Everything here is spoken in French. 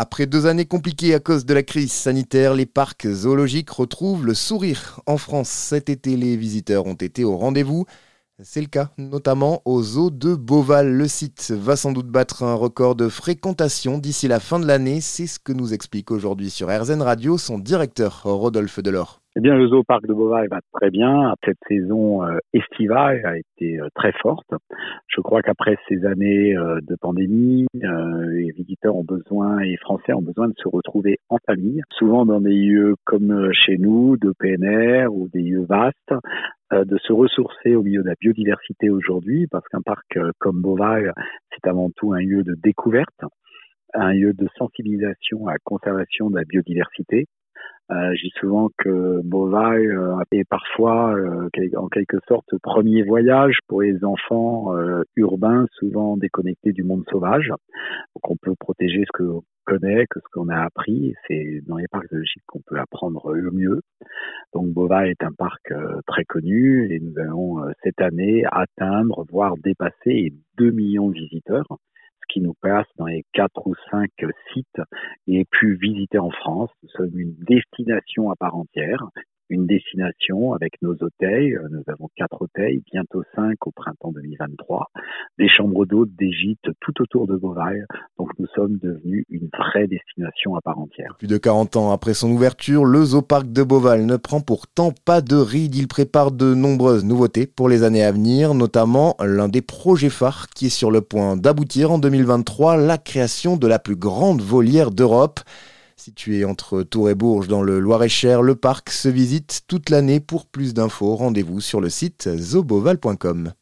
Après deux années compliquées à cause de la crise sanitaire, les parcs zoologiques retrouvent le sourire. En France, cet été, les visiteurs ont été au rendez-vous. C'est le cas notamment au zoo de Beauval. Le site va sans doute battre un record de fréquentation d'ici la fin de l'année. C'est ce que nous explique aujourd'hui sur RZN Radio son directeur Rodolphe Delors. Eh bien, le zoo parc de Beauval va très bien. Cette saison euh, estivale a été euh, très forte. Je crois qu'après ces années euh, de pandémie, les visiteurs ont besoin et les Français ont besoin de se retrouver en famille, souvent dans des lieux comme chez nous, de PNR ou des lieux vastes, de se ressourcer au milieu de la biodiversité aujourd'hui, parce qu'un parc comme Beauval, c'est avant tout un lieu de découverte, un lieu de sensibilisation à la conservation de la biodiversité euh, je dis souvent que Beauvais euh, est parfois, euh, en quelque sorte, premier voyage pour les enfants euh, urbains, souvent déconnectés du monde sauvage. Donc on peut protéger ce que connaît, que ce qu'on a appris. C'est dans les parcs zoologiques qu'on peut apprendre le mieux. Est un parc très connu et nous allons cette année atteindre, voire dépasser 2 millions de visiteurs qui nous passe dans les quatre ou cinq sites les plus visités en France. Nous sommes une destination à part entière une destination avec nos hôtels. Nous avons quatre hôtels, bientôt cinq au printemps 2023, des chambres d'hôtes, des gîtes tout autour de Beauvais. Donc nous sommes devenus une vraie destination à part entière. Plus de 40 ans après son ouverture, le Zooparc de Beauval ne prend pourtant pas de ride. Il prépare de nombreuses nouveautés pour les années à venir, notamment l'un des projets phares qui est sur le point d'aboutir en 2023, la création de la plus grande volière d'Europe. Situé entre Tours et Bourges dans le Loir-et-Cher, le parc se visite toute l'année. Pour plus d'infos, rendez-vous sur le site zoboval.com.